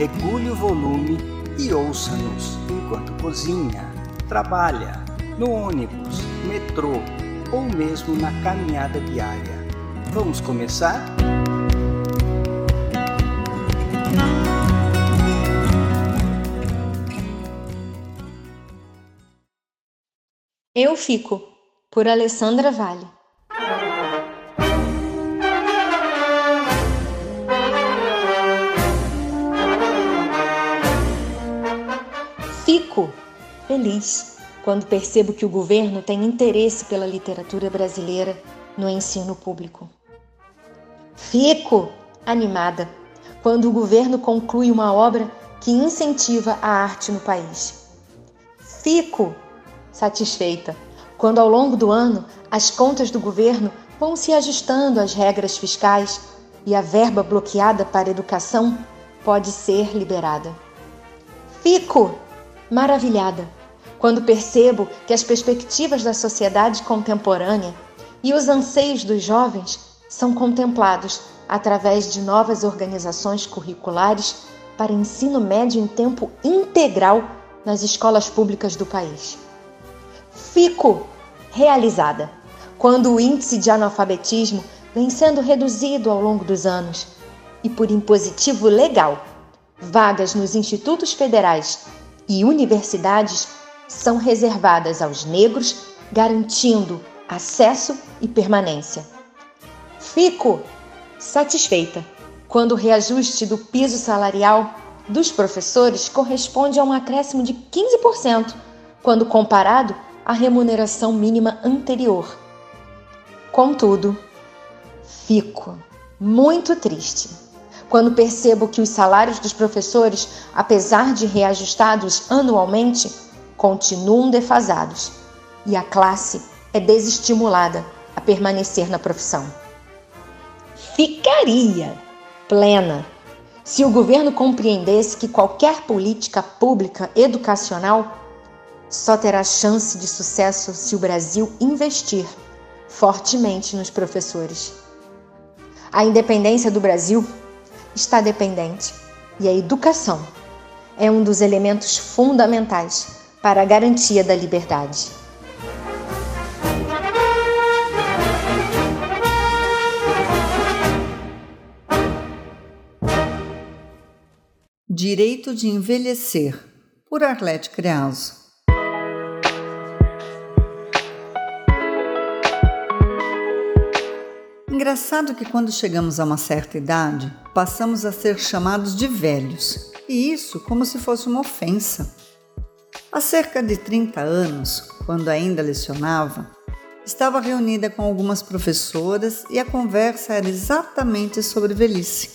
regule o volume e ouça-nos enquanto cozinha, trabalha, no ônibus, metrô ou mesmo na caminhada diária. Vamos começar? Eu Fico, por Alessandra Vale. Fico feliz quando percebo que o governo tem interesse pela literatura brasileira no ensino público. Fico animada quando o governo conclui uma obra que incentiva a arte no país. Fico satisfeita quando, ao longo do ano, as contas do governo vão se ajustando às regras fiscais e a verba bloqueada para educação pode ser liberada. Fico maravilhada quando percebo que as perspectivas da sociedade contemporânea e os anseios dos jovens são contemplados através de novas organizações curriculares para ensino médio em tempo integral nas escolas públicas do país. Fico realizada quando o índice de analfabetismo vem sendo reduzido ao longo dos anos e, por impositivo legal, vagas nos institutos federais e universidades são reservadas aos negros, garantindo acesso e permanência. Fico satisfeita quando o reajuste do piso salarial dos professores corresponde a um acréscimo de 15% quando comparado à remuneração mínima anterior. Contudo, fico muito triste quando percebo que os salários dos professores, apesar de reajustados anualmente, continuam defasados e a classe é desestimulada a permanecer na profissão. Ficaria plena se o governo compreendesse que qualquer política pública educacional só terá chance de sucesso se o Brasil investir fortemente nos professores. A independência do Brasil está dependente e a educação é um dos elementos fundamentais para a garantia da liberdade. Direito de Envelhecer, por Arlete Creaso. Engraçado que quando chegamos a uma certa idade, passamos a ser chamados de velhos, e isso como se fosse uma ofensa. Há cerca de 30 anos, quando ainda lecionava, estava reunida com algumas professoras e a conversa era exatamente sobre velhice.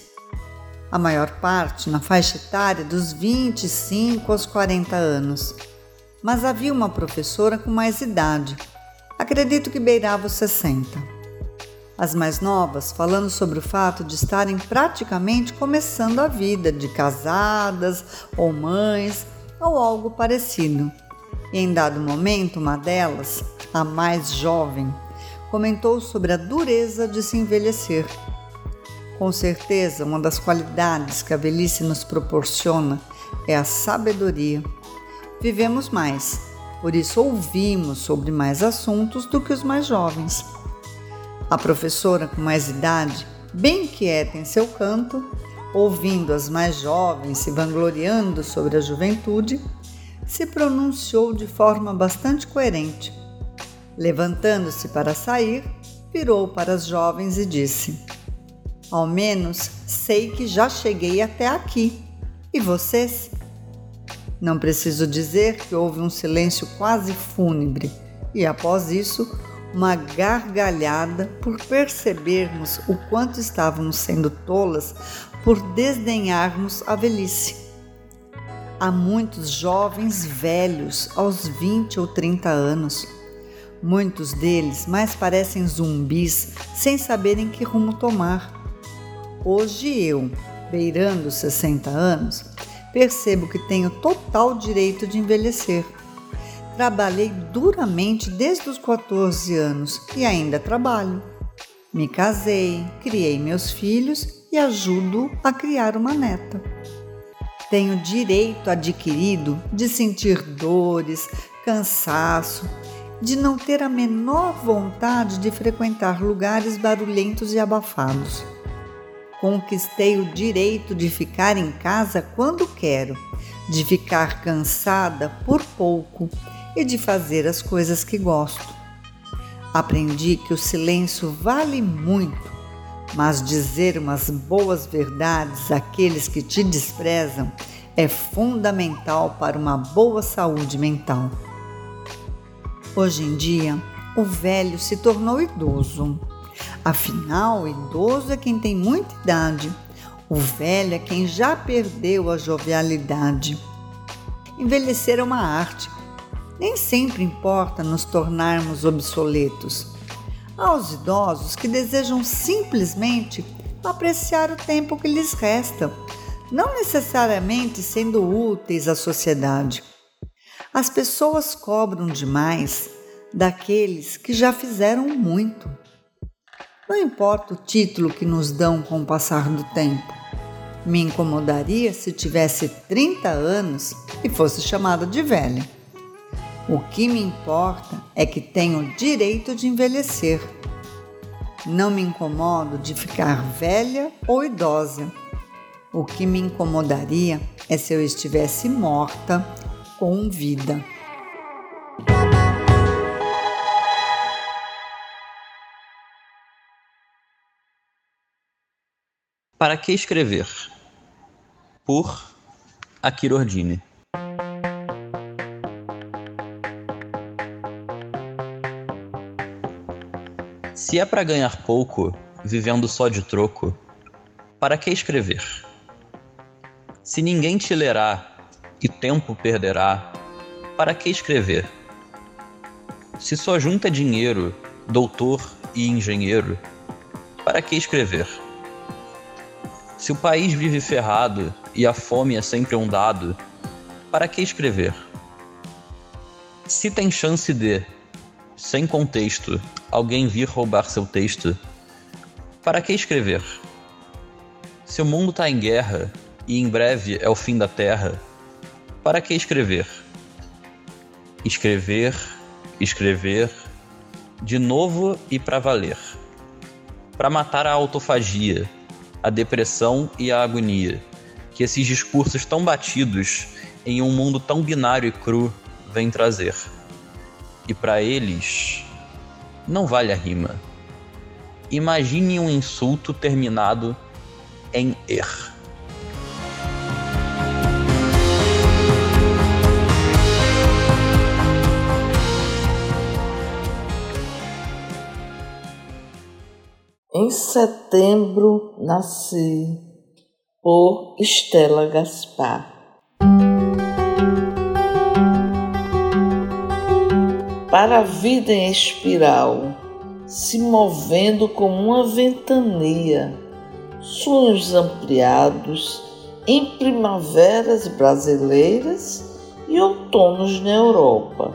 A maior parte na faixa etária dos 25 aos 40 anos. Mas havia uma professora com mais idade, acredito que beirava os 60 as mais novas falando sobre o fato de estarem praticamente começando a vida de casadas ou mães ou algo parecido. E em dado momento, uma delas, a mais jovem, comentou sobre a dureza de se envelhecer. Com certeza, uma das qualidades que a velhice nos proporciona é a sabedoria. Vivemos mais, por isso ouvimos sobre mais assuntos do que os mais jovens. A professora com mais idade, bem quieta em seu canto, ouvindo as mais jovens se vangloriando sobre a juventude, se pronunciou de forma bastante coerente. Levantando-se para sair, virou para as jovens e disse: Ao menos sei que já cheguei até aqui. E vocês? Não preciso dizer que houve um silêncio quase fúnebre, e após isso, uma gargalhada por percebermos o quanto estávamos sendo tolas por desdenharmos a velhice. Há muitos jovens velhos aos 20 ou 30 anos. Muitos deles mais parecem zumbis sem saberem que rumo tomar. Hoje eu, beirando 60 anos, percebo que tenho total direito de envelhecer. Trabalhei duramente desde os 14 anos e ainda trabalho. Me casei, criei meus filhos e ajudo a criar uma neta. Tenho direito adquirido de sentir dores, cansaço, de não ter a menor vontade de frequentar lugares barulhentos e abafados. Conquistei o direito de ficar em casa quando quero, de ficar cansada por pouco e de fazer as coisas que gosto. Aprendi que o silêncio vale muito mas dizer umas boas verdades àqueles que te desprezam é fundamental para uma boa saúde mental. Hoje em dia, o velho se tornou idoso. Afinal, idoso é quem tem muita idade. O velho é quem já perdeu a jovialidade. Envelhecer é uma arte. Nem sempre importa nos tornarmos obsoletos aos idosos que desejam simplesmente apreciar o tempo que lhes resta, não necessariamente sendo úteis à sociedade. As pessoas cobram demais daqueles que já fizeram muito. Não importa o título que nos dão com o passar do tempo. Me incomodaria se tivesse 30 anos e fosse chamada de velha. O que me importa é que tenho o direito de envelhecer. Não me incomodo de ficar velha ou idosa. O que me incomodaria é se eu estivesse morta com vida. Para que escrever? Por Akira Ordine. Se é para ganhar pouco, vivendo só de troco, para que escrever? Se ninguém te lerá e tempo perderá, para que escrever? Se só junta dinheiro, doutor e engenheiro, para que escrever? Se o país vive ferrado e a fome é sempre um dado, para que escrever? Se tem chance de, sem contexto, alguém vir roubar seu texto, para que escrever? Se o mundo está em guerra e em breve é o fim da Terra, para que escrever? Escrever, escrever, de novo e para valer. Para matar a autofagia, a depressão e a agonia, que esses discursos tão batidos em um mundo tão binário e cru vêm trazer. E para eles, não vale a rima. Imagine um insulto terminado em er. Em setembro nasci por Estela Gaspar. Para a vida em espiral, se movendo como uma ventania, sonhos ampliados em primaveras brasileiras e outonos na Europa.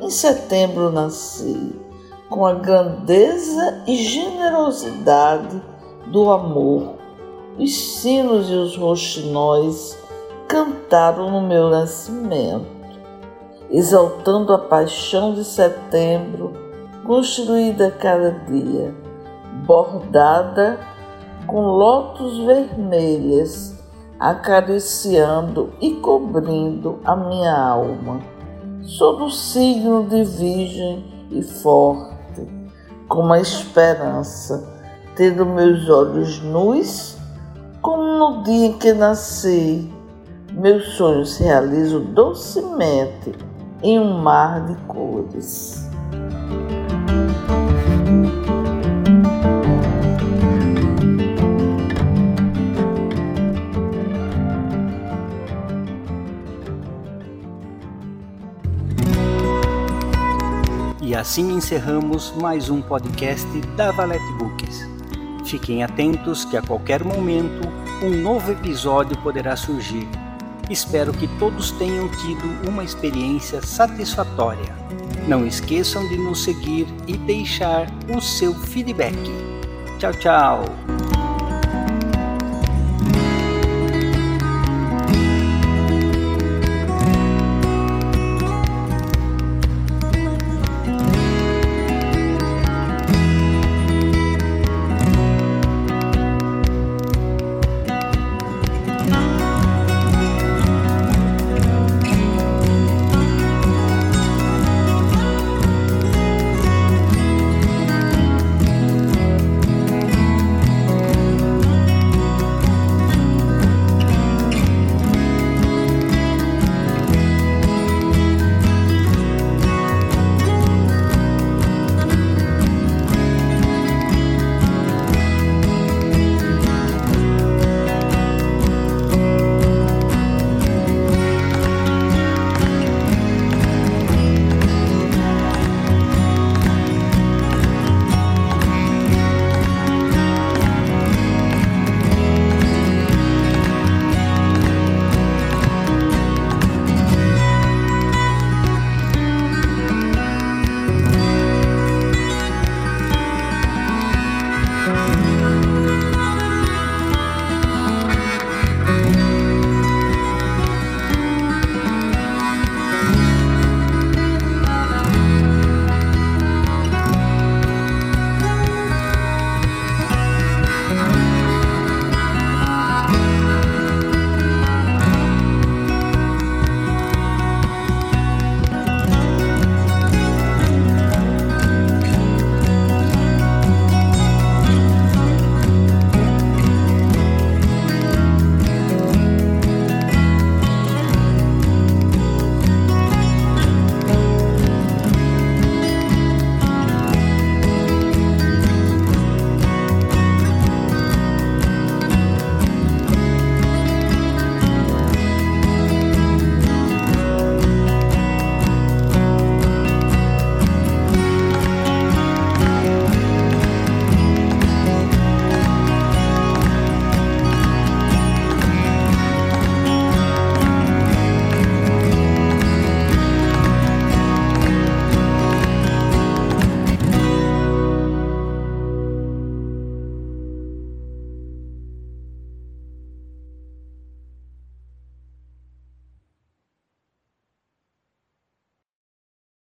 Em setembro nasci, com a grandeza e generosidade do amor. Os sinos e os roxinóis cantaram no meu nascimento exaltando a paixão de setembro, construída cada dia, bordada com lótus vermelhas, acariciando e cobrindo a minha alma. Sou do signo de Virgem e forte, com a esperança, tendo meus olhos nus, como no dia em que nasci. Meus sonhos se realizam docemente em um mar de cores. E assim encerramos mais um podcast da Valete Books. Fiquem atentos que a qualquer momento um novo episódio poderá surgir Espero que todos tenham tido uma experiência satisfatória. Não esqueçam de nos seguir e deixar o seu feedback. Tchau, tchau!